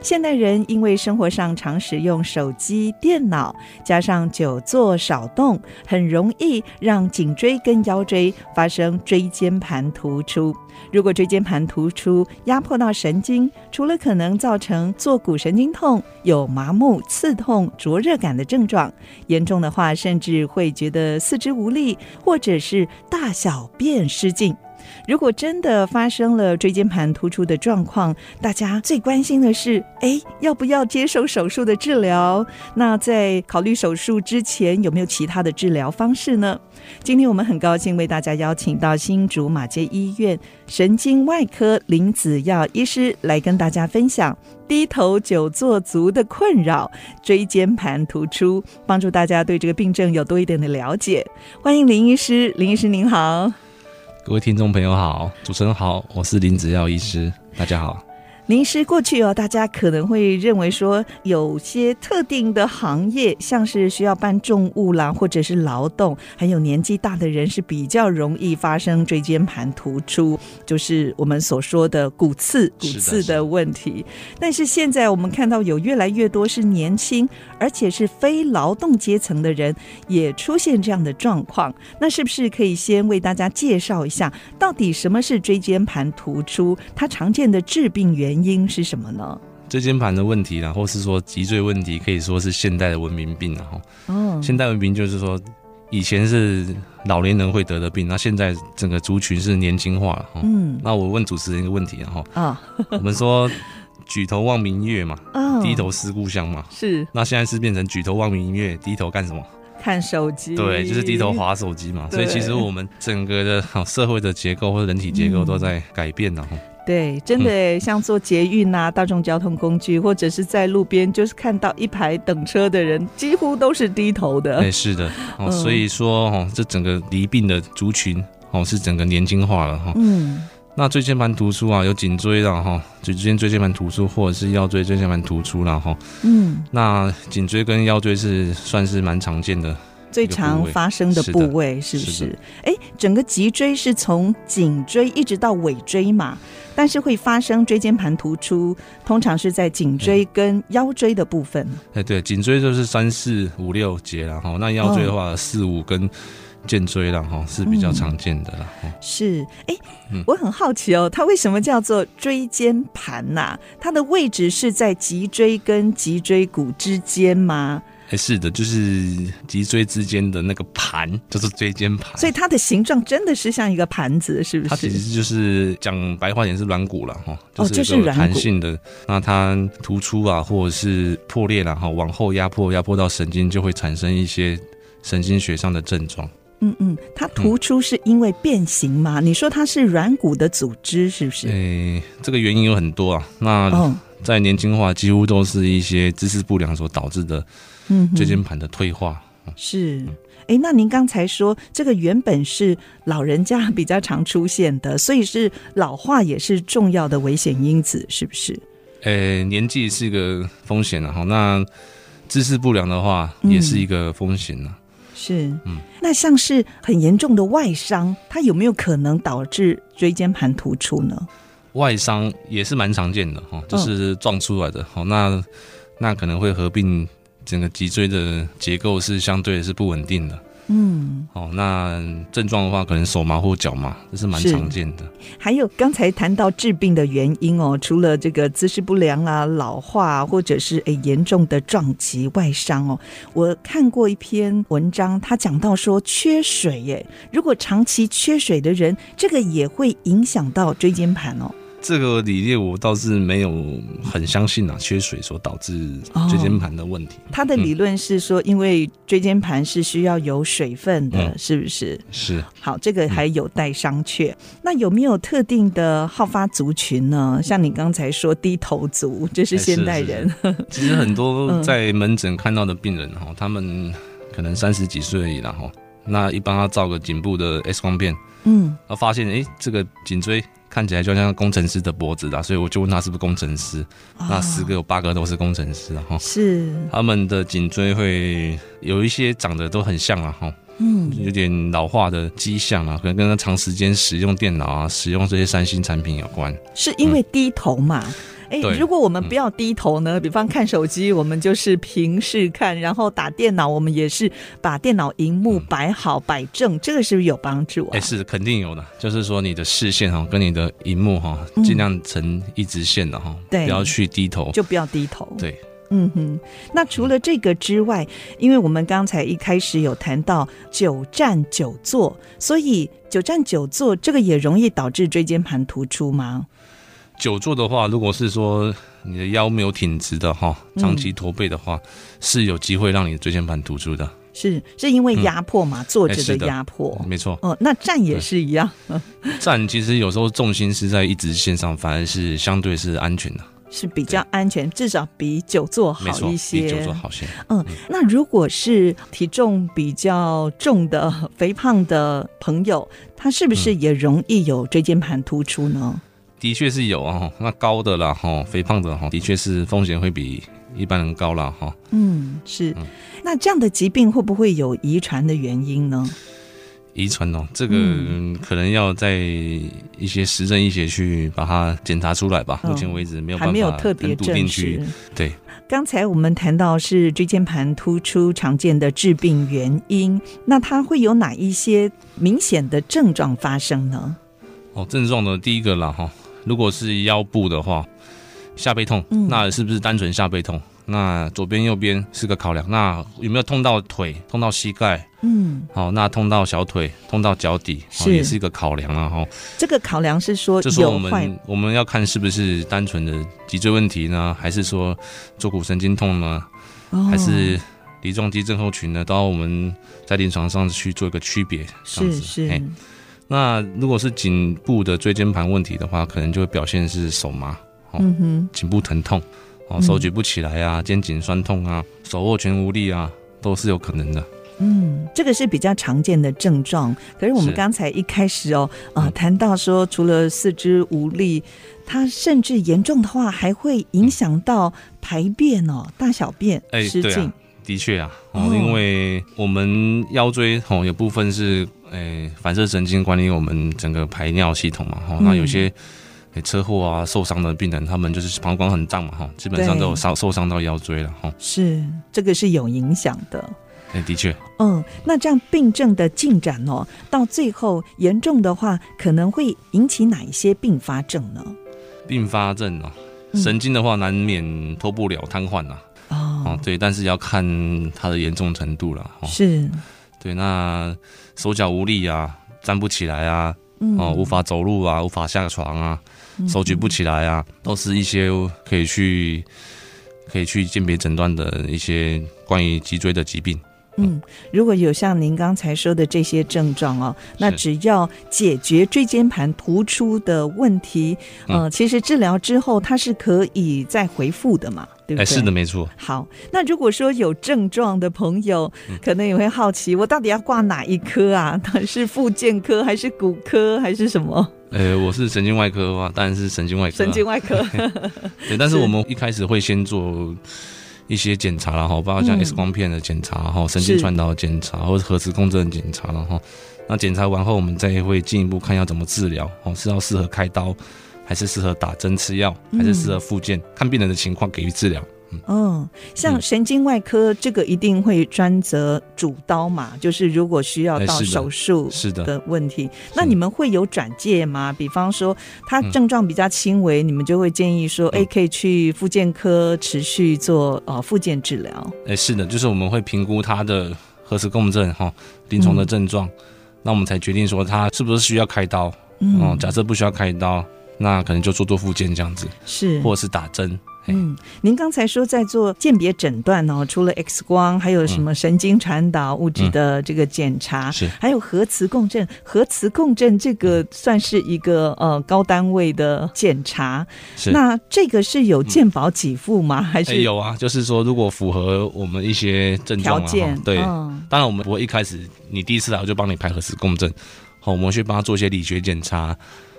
现代人因为生活上常使用手机、电脑，加上久坐少动，很容易让颈椎跟腰椎发生椎间盘突出。如果椎间盘突出压迫到神经，除了可能造成坐骨神经痛、有麻木、刺痛、灼热感的症状，严重的话，甚至会觉得四肢无力，或者是大小便失禁。如果真的发生了椎间盘突出的状况，大家最关心的是，哎，要不要接受手术的治疗？那在考虑手术之前，有没有其他的治疗方式呢？今天我们很高兴为大家邀请到新竹马街医院神经外科林子耀医师来跟大家分享低头久坐族的困扰——椎间盘突出，帮助大家对这个病症有多一点的了解。欢迎林医师，林医师您好。各位听众朋友好，主持人好，我是林子耀医师，大家好。林医师，过去哦，大家可能会认为说，有些特定的行业，像是需要搬重物啦，或者是劳动，还有年纪大的人是比较容易发生椎间盘突出，就是我们所说的骨刺、骨刺的问题。但是现在我们看到有越来越多是年轻，而且是非劳动阶层的人也出现这样的状况。那是不是可以先为大家介绍一下，到底什么是椎间盘突出？它常见的致病原因？是什么呢？椎间盘的问题，然后是说脊椎问题，可以说是现代的文明病，然后，嗯，现代文明就是说，以前是老年人会得的病，那现在整个族群是年轻化了，嗯，那我问主持人一个问题，然后，啊，我们说举头望明月嘛，啊，低头思故乡嘛，是，那现在是变成举头望明月，低头干什么？看手机，对，就是低头划手机嘛，所以其实我们整个的社会的结构或者人体结构都在改变，然后。对，真的像坐捷运啊，大众交通工具，或者是在路边，就是看到一排等车的人，几乎都是低头的。哎，是的，哦，所以说哦，这整个离病的族群哦，是整个年轻化了哈。嗯，那椎间盘突出啊，有颈椎的哈，椎间椎间盘突出，或者是腰椎椎间盘突出了哈。嗯，那颈椎跟腰椎是算是蛮常见的。最常发生的部位是不是？哎，整个脊椎是从颈椎一直到尾椎嘛，但是会发生椎间盘突出，通常是在颈椎跟腰椎的部分。哎，对，颈椎就是三四五六节然后那腰椎的话四五跟荐椎了哈是比较常见的了。是，哎，我很好奇哦，它为什么叫做椎间盘呐？它的位置是在脊椎跟脊椎骨之间吗？哎，是的，就是脊椎之间的那个盘，就是椎间盘。所以它的形状真的是像一个盘子，是不是？它其实就是讲白话点是软骨了哈，就是有弹性的。那它突出啊，或者是破裂了哈，往后压迫，压迫到神经，就会产生一些神经学上的症状。嗯嗯，它突出是因为变形吗？嗯、你说它是软骨的组织，是不是？哎，这个原因有很多啊。那在年轻化，几乎都是一些姿势不良所导致的。嗯，椎间盘的退化是，哎，那您刚才说这个原本是老人家比较常出现的，所以是老化也是重要的危险因子，是不是？呃，年纪是一个风险了哈，那姿势不良的话也是一个风险呢。是，嗯，那像是很严重的外伤，它有没有可能导致椎间盘突出呢？外伤也是蛮常见的哈，就是撞出来的，好，那那可能会合并。整个脊椎的结构是相对是不稳定的，嗯，哦，那症状的话，可能手麻或脚麻，这是蛮常见的。还有刚才谈到治病的原因哦，除了这个姿势不良啊、老化，或者是诶严重的撞击、外伤哦，我看过一篇文章，他讲到说缺水，耶，如果长期缺水的人，这个也会影响到椎间盘哦。这个理念我倒是没有很相信啊，缺水所导致椎间盘的问题。他的理论是说，因为椎间盘是需要有水分的，是不是？是。好，这个还有待商榷。那有没有特定的好发族群呢？像你刚才说低头族，这是现代人。其实很多 在门诊看到的病人哈，他们可能三十几岁，然后。那一般他照个颈部的 X 光片，嗯，然后发现哎，这个颈椎看起来就像工程师的脖子啦，所以我就问他是不是工程师，哦、那十个有八个都是工程师哈，是他们的颈椎会有一些长得都很像啊哈。嗯，有点老化的迹象啊，可能跟他长时间使用电脑啊，使用这些三星产品有关。是因为低头嘛？哎、嗯，如果我们不要低头呢？嗯、比方看手机，我们就是平视看，然后打电脑，我们也是把电脑荧幕摆好摆正，嗯、这个是不是有帮助啊？哎，是肯定有的。就是说你的视线哈，跟你的荧幕哈，尽量成一直线的哈，对、嗯，不要去低头，就不要低头，对。嗯哼，那除了这个之外，因为我们刚才一开始有谈到久站久坐，所以久站久坐这个也容易导致椎间盘突出吗？久坐的话，如果是说你的腰没有挺直的哈，长期驼背的话，嗯、是有机会让你的椎间盘突出的。是是因为压迫嘛？嗯、坐着的压迫，没错。哦，那站也是一样。站其实有时候重心是在一直线上，反而是相对是安全的。是比较安全，至少比久坐好一些。比久坐好些。嗯，那如果是体重比较重的、肥胖的朋友，他是不是也容易有椎间盘突出呢？嗯、的确是有哦，那高的啦，哈，肥胖的哈，的确是风险会比一般人高了哈。嗯，是。嗯、那这样的疾病会不会有遗传的原因呢？遗传哦，这个可能要在一些实证医学去把它检查出来吧。目前为止没有办法还没有特别证实。对，刚才我们谈到是椎间盘突出常见的致病原因，那它会有哪一些明显的症状发生呢？哦，症状的第一个啦哈，如果是腰部的话，下背痛，嗯、那是不是单纯下背痛？那左边右边是个考量，那有没有痛到腿、痛到膝盖？嗯，好，那痛到小腿、痛到脚底，是也是一个考量啊。哈，这个考量是说，就是我们我们要看是不是单纯的脊椎问题呢，还是说坐骨神经痛呢，哦、还是梨状肌症候群呢？到我们在临床上去做一个区别。是是。那如果是颈部的椎间盘问题的话，可能就会表现是手麻，嗯哼，颈部疼痛。哦，手举不起来啊，肩颈酸痛啊，手握拳无力啊，都是有可能的。嗯，这个是比较常见的症状。可是我们刚才一开始哦，啊是，谈到说，除了四肢无力，它甚至严重的话，还会影响到排便哦，大小便失禁。的确啊，哦，因为我们腰椎哦，有部分是诶、欸、反射神经管理我们整个排尿系统嘛，哦，那有些。车祸啊，受伤的病人，他们就是膀胱很胀嘛，哈，基本上都有伤受伤到腰椎了，哈。是，这个是有影响的。哎，的确。嗯，那这样病症的进展哦，到最后严重的话，可能会引起哪一些并发症呢？并发症哦，神经的话难免脱不了瘫痪呐。哦，对，但是要看它的严重程度了。是。对，那手脚无力啊，站不起来啊，哦，无法走路啊，无法下床啊。手举不起来啊，都是一些可以去可以去鉴别诊断的一些关于脊椎的疾病。嗯，如果有像您刚才说的这些症状哦，那只要解决椎间盘突出的问题，嗯、呃，其实治疗之后它是可以再回复的嘛，对不对？是的，没错。好，那如果说有症状的朋友，可能也会好奇，我到底要挂哪一科啊？是复健科还是骨科还是什么？呃，我是神经外科的话，当然是神经外科。神经外科。对，但是我们一开始会先做。一些检查然后包括像 X 光片的检查，然后、嗯、神经传导检查，或者核磁共振检查，然后那检查完后，我们再会进一步看要怎么治疗，哦，是要适合开刀，还是适合打针吃药，还是适合复健，嗯、看病人的情况给予治疗。嗯，像神经外科这个一定会专责主刀嘛，嗯、就是如果需要到手术是的。的问题，那你们会有转介吗？比方说他症状比较轻微，嗯、你们就会建议说，哎、嗯，可以去复健科持续做呃复健治疗。哎，是的，就是我们会评估他的核磁共振哈，临床的症状，嗯、那我们才决定说他是不是需要开刀。嗯，假设不需要开刀，那可能就做做复健这样子，是，或者是打针。嗯，您刚才说在做鉴别诊断哦，除了 X 光，还有什么神经传导物质的这个检查，是还有核磁共振。核磁共振这个算是一个呃高单位的检查，是那这个是有健保给付吗？还是有啊？就是说如果符合我们一些症状条件，对，当然我们不会一开始你第一次来我就帮你排核磁共振，好，我们去帮他做一些理学检查。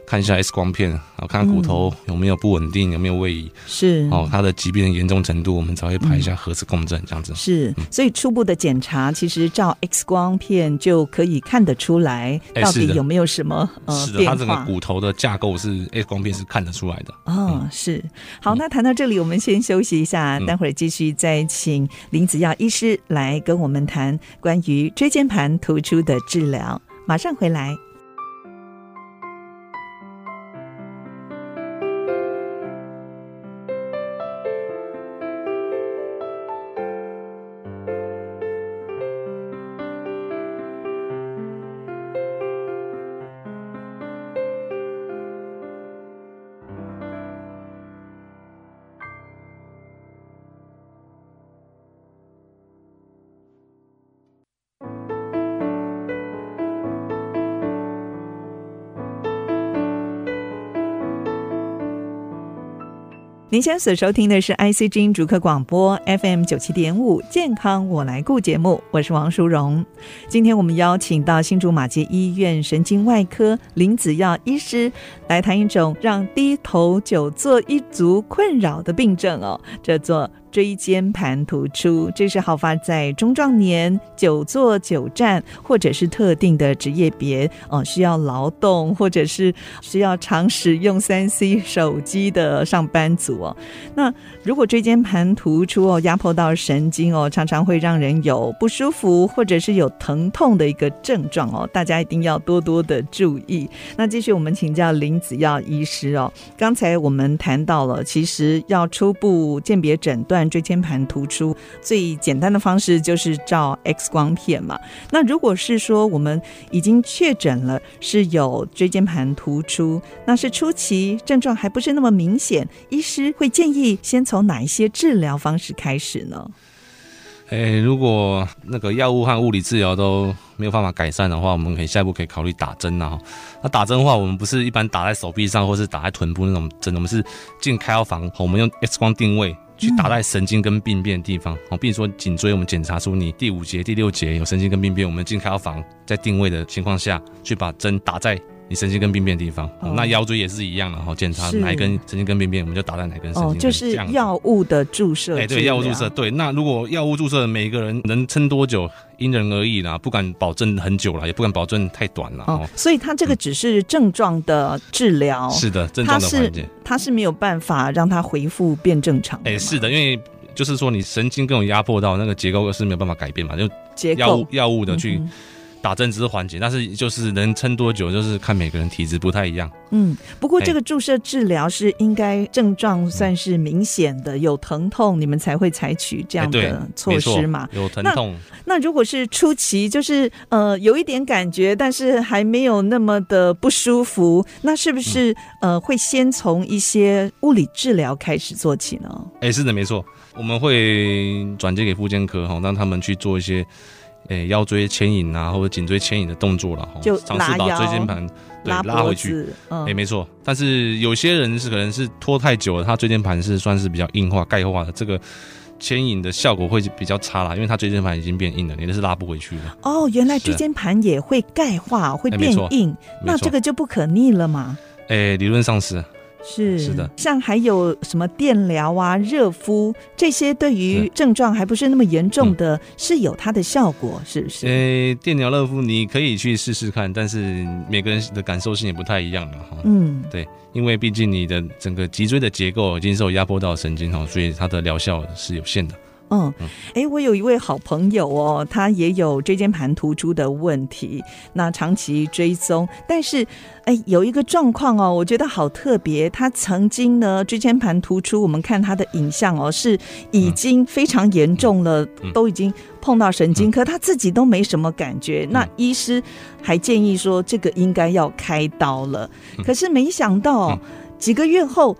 看一下 X 光片，然后看看骨头有没有不稳定，嗯、有没有位移，是哦，他的疾病的严重程度，我们才会排一下核磁共振，这样子。是，所以初步的检查，其实照 X 光片就可以看得出来，到底有没有什么、欸、是的呃是的，它整个骨头的架构是 X 光片是看得出来的。哦，是。好，那谈到这里，我们先休息一下，待会儿继续再请林子耀医师来跟我们谈关于椎间盘突出的治疗。马上回来。您现在所收听的是 IC 之音逐客广播 FM 九七点五健康我来顾节目，我是王淑荣。今天我们邀请到新竹马街医院神经外科林子耀医师来谈一种让低头久坐一族困扰的病症哦，叫做椎间盘突出，这是好发在中壮年、久坐久站，或者是特定的职业别哦，需要劳动或者是需要常使用三 C 手机的上班族哦。那如果椎间盘突出哦，压迫到神经哦，常常会让人有不舒服或者是有疼痛的一个症状哦，大家一定要多多的注意。那继续我们请教林子耀医师哦，刚才我们谈到了，其实要初步鉴别诊断。椎间盘突出最简单的方式就是照 X 光片嘛。那如果是说我们已经确诊了是有椎间盘突出，那是初期症状还不是那么明显，医师会建议先从哪一些治疗方式开始呢？诶、如果那个药物和物理治疗都没有办法改善的话，我们可以下一步可以考虑打针啊。那打针的话，我们不是一般打在手臂上或是打在臀部那种针，我们是进开药房，我们用 X 光定位。去打在神经根病变的地方，哦，比如说颈椎，我们检查出你第五节、第六节有神经根病变，我们进开药房，在定位的情况下去把针打在。你神经根病变的地方，哦、那腰椎也是一样的哈，检查哪一根神经根病变，我们就打在哪根神经根。哦，就是药物的注射。哎、欸，对，药物注射，对。那如果药物注射，每个人能撑多久，因人而异啦，不敢保证很久了，也不敢保证太短了。哦，所以它这个只是症状的治疗、嗯。是的，症状的缓解。它是没有办法让它恢复变正常。哎、欸，是的，因为就是说你神经更有压迫到，那个结构是没有办法改变嘛，就药物药物的去。嗯打针只是缓解，但是就是能撑多久，就是看每个人体质不太一样。嗯，不过这个注射治疗是应该症状算是明显的，有疼痛，你们才会采取这样的措施嘛？有疼痛。那，那如果是初期，就是呃有一点感觉，但是还没有那么的不舒服，那是不是呃会先从一些物理治疗开始做起呢？哎、欸，是的，没错，我们会转接给复健科哈，让他们去做一些。诶、欸，腰椎牵引啊，或者颈椎牵引的动作了，就尝试把椎间盘对拉，拉回去。诶、嗯欸，没错。但是有些人是可能是拖太久了，他椎间盘是算是比较硬化、钙化的，这个牵引的效果会比较差啦，因为他椎间盘已经变硬了，你那是拉不回去的。哦，原来椎间盘也会钙化，会变硬、欸，那这个就不可逆了嘛？诶、欸，理论上是。是是的，像还有什么电疗啊、热敷这些，对于症状还不是那么严重的，是，是有它的效果，是不是？呃、欸，电疗、热敷你可以去试试看，但是每个人的感受性也不太一样了哈。嗯，对，因为毕竟你的整个脊椎的结构已经受压迫到神经哈，所以它的疗效是有限的。嗯，哎，我有一位好朋友哦，他也有椎间盘突出的问题，那长期追踪，但是，哎，有一个状况哦，我觉得好特别，他曾经呢椎间盘突出，我们看他的影像哦，是已经非常严重了，嗯、都已经碰到神经，可他自己都没什么感觉，那医师还建议说这个应该要开刀了，可是没想到几个月后。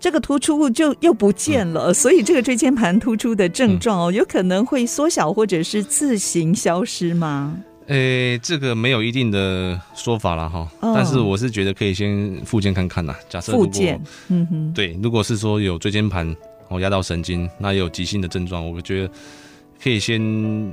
这个突出物就又不见了，嗯、所以这个椎间盘突出的症状哦，有可能会缩小或者是自行消失吗？诶、欸，这个没有一定的说法了哈，哦、但是我是觉得可以先复健看看呐。假设复健，嗯哼，对，如果是说有椎间盘哦压到神经，那也有急性的症状，我觉得可以先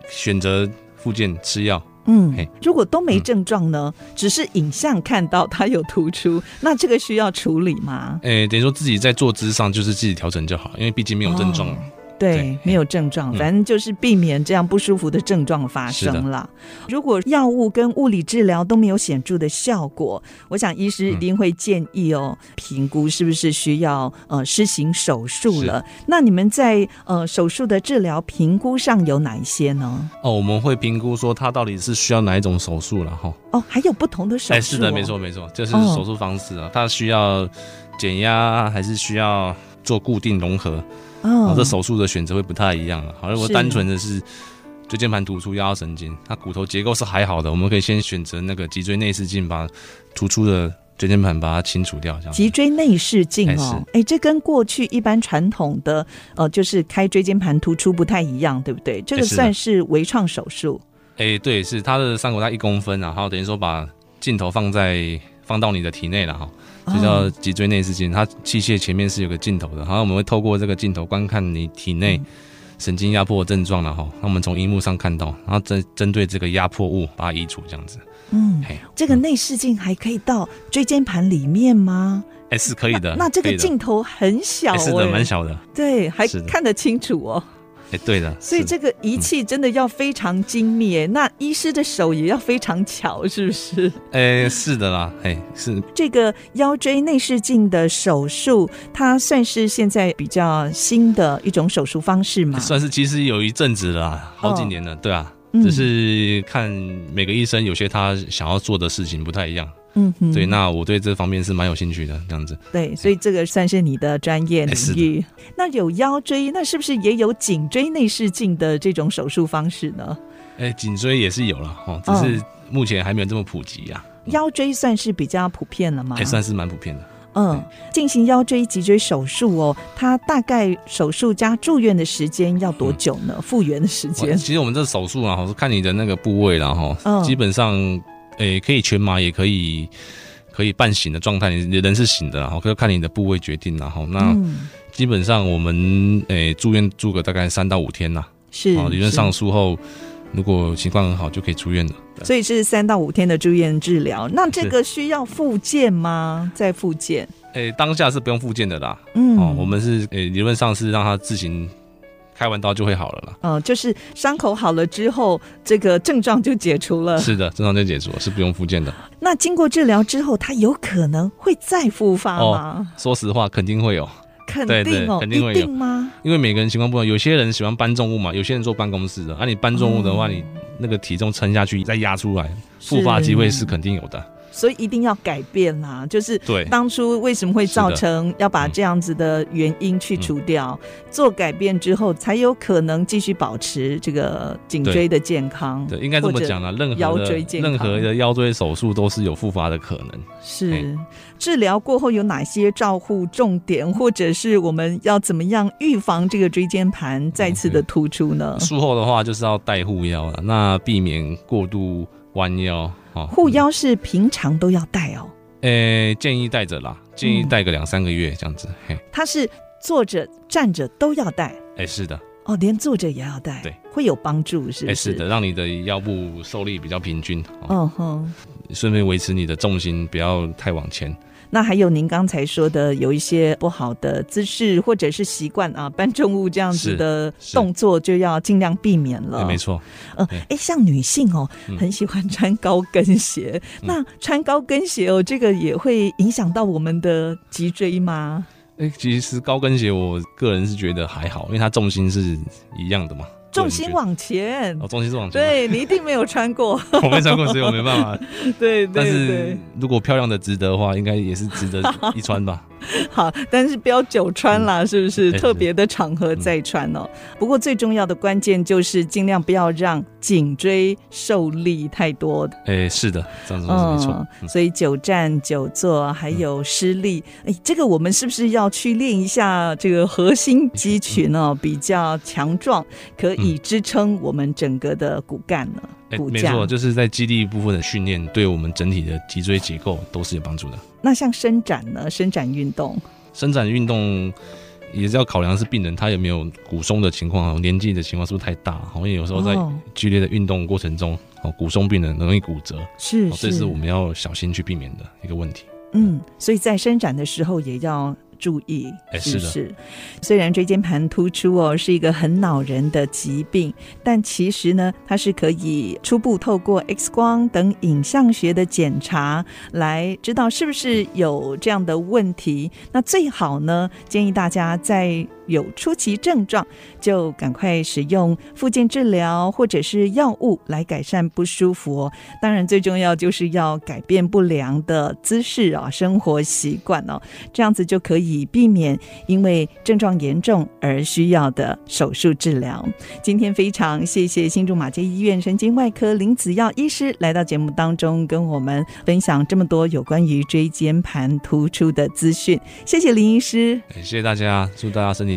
选择复健吃药。嗯，如果都没症状呢，嗯、只是影像看到它有突出，那这个需要处理吗？诶、欸，等于说自己在坐姿上就是自己调整就好，因为毕竟没有症状。哦对，对没有症状，嗯、反正就是避免这样不舒服的症状发生了。如果药物跟物理治疗都没有显著的效果，我想医师一定会建议哦，嗯、评估是不是需要呃施行手术了。那你们在呃手术的治疗评估上有哪一些呢？哦，我们会评估说他到底是需要哪一种手术了哈。哦，还有不同的手术、哦。哎，是的，没错没错，就是手术方式啊，他、哦、需要减压还是需要做固定融合？哦，这手术的选择会不太一样了。好，如果单纯的是椎间盘突出压到神经，它骨头结构是还好的，我们可以先选择那个脊椎内视镜，把突出的椎间盘把它清除掉。这样，脊椎内视镜哦，哎，这跟过去一般传统的呃，就是开椎间盘突出不太一样，对不对？这个算是微创手术。哎，对，是它的伤口大一公分，然后等于说把镜头放在放到你的体内了哈。就叫脊椎内视镜，它器械前面是有个镜头的，然后我们会透过这个镜头观看你体内神经压迫的症状了哈。那我们从荧幕上看到，然后针针对这个压迫物把它移除，这样子。嗯，嘿这个内视镜还可以到椎间盘里面吗？哎，是可以的。那，那这个镜头很小，欸，是的，蛮小的。对，还看得清楚哦。哎，对的，所以这个仪器真的要非常精密，嗯、那医师的手也要非常巧，是不是？哎，是的啦，哎，是。这个腰椎内视镜的手术，它算是现在比较新的一种手术方式吗？算是，其实有一阵子了，好几年了，哦、对啊，只是看每个医生有些他想要做的事情不太一样。嗯哼，对，那我对这方面是蛮有兴趣的，这样子。对，所以这个算是你的专业领域。那有腰椎，那是不是也有颈椎内视镜的这种手术方式呢？哎，颈椎也是有了哦，只是目前还没有这么普及呀。腰椎算是比较普遍了吗？也算是蛮普遍的。嗯，进行腰椎脊椎手术哦，它大概手术加住院的时间要多久呢？复原的时间？其实我们这手术啊，是看你的那个部位然后基本上。诶、欸，可以全麻，也可以可以半醒的状态，你人是醒的，然后可以看你的部位决定，然后那基本上我们诶、欸、住院住个大概三到五天呐，是理论上术后如果情况很好就可以出院了。所以是三到五天的住院治疗，那这个需要复健吗？在复健？诶、欸，当下是不用复健的啦，嗯，哦，我们是诶、欸、理论上是让他自行。开完刀就会好了啦。嗯，就是伤口好了之后，这个症状就解除了。是的，症状就解除了，是不用复健的。那经过治疗之后，它有可能会再复发吗？哦，说实话，肯定会有。肯定哦，肯定会有吗？因为每个人情况不同，有些人喜欢搬重物嘛，有些人坐办公室的。啊，你搬重物的话，嗯，你那个体重撑下去再压出来，复发机会是肯定有的。所以一定要改变啦，就是当初为什么会造成要把这样子的原因去除掉，嗯、做改变之后，才有可能继续保持这个颈椎的健康。对，应该这么讲啦，任何腰椎健康，任何的腰椎手术都是有复发的可能。是，嘿治疗过后有哪些照护重点，或者是我们要怎么样预防这个椎间盘再次的突出呢？术后的话就是要带护腰了，那避免过度弯腰。护腰是平常都要戴哦，诶、欸，建议戴着啦，建议戴个两三个月这样子。嗯、嘿，它是坐着站着都要戴，哎、欸，是的，哦，连坐着也要戴，对，会有帮助，是不是？欸、是的，让你的腰部受力比较平均，嗯哼，顺便维持你的重心不要太往前。那还有您刚才说的有一些不好的姿势或者是习惯啊，搬重物这样子的动作就要尽量避免了。没错，呃，哎、欸，像女性哦，嗯、很喜欢穿高跟鞋，嗯、那穿高跟鞋哦，这个也会影响到我们的脊椎吗？哎、欸，其实高跟鞋我个人是觉得还好，因为它重心是一样的嘛。重心往前，哦，重心是往前。对，你一定没有穿过，我没穿过，所以我没办法。对，对，对，但是如果漂亮的值得的话，应该也是值得一穿吧。好，但是不要久穿啦，嗯、是不是？特别的场合再穿哦。嗯、不过最重要的关键就是尽量不要让颈椎受力太多。哎，是的，这样子没错。嗯、所以久站、久坐还有施力，哎、嗯，这个我们是不是要去练一下这个核心肌群哦，嗯、比较强壮，可以支撑我们整个的骨干呢？哎，没错，就是在肌力部分的训练，对我们整体的脊椎结构都是有帮助的。那像伸展呢？伸展运动，伸展运动也是要考量是病人他有没有骨松的情况，年纪的情况是不是太大？因为有时候在剧烈的运动过程中，哦，骨松病人容易骨折，是，这是我们要小心去避免的一个问题。嗯，所以在伸展的时候也要。注意，是是。虽然椎间盘突出哦是一个很恼人的疾病，但其实呢，它是可以初步透过 X 光等影像学的检查来知道是不是有这样的问题。那最好呢，建议大家在。有初期症状，就赶快使用复健治疗或者是药物来改善不舒服哦。当然，最重要就是要改变不良的姿势啊，生活习惯哦，这样子就可以避免因为症状严重而需要的手术治疗。今天非常谢谢新竹马街医院神经外科林子耀医师来到节目当中，跟我们分享这么多有关于椎间盘突出的资讯。谢谢林医师，谢谢大家，祝大家身体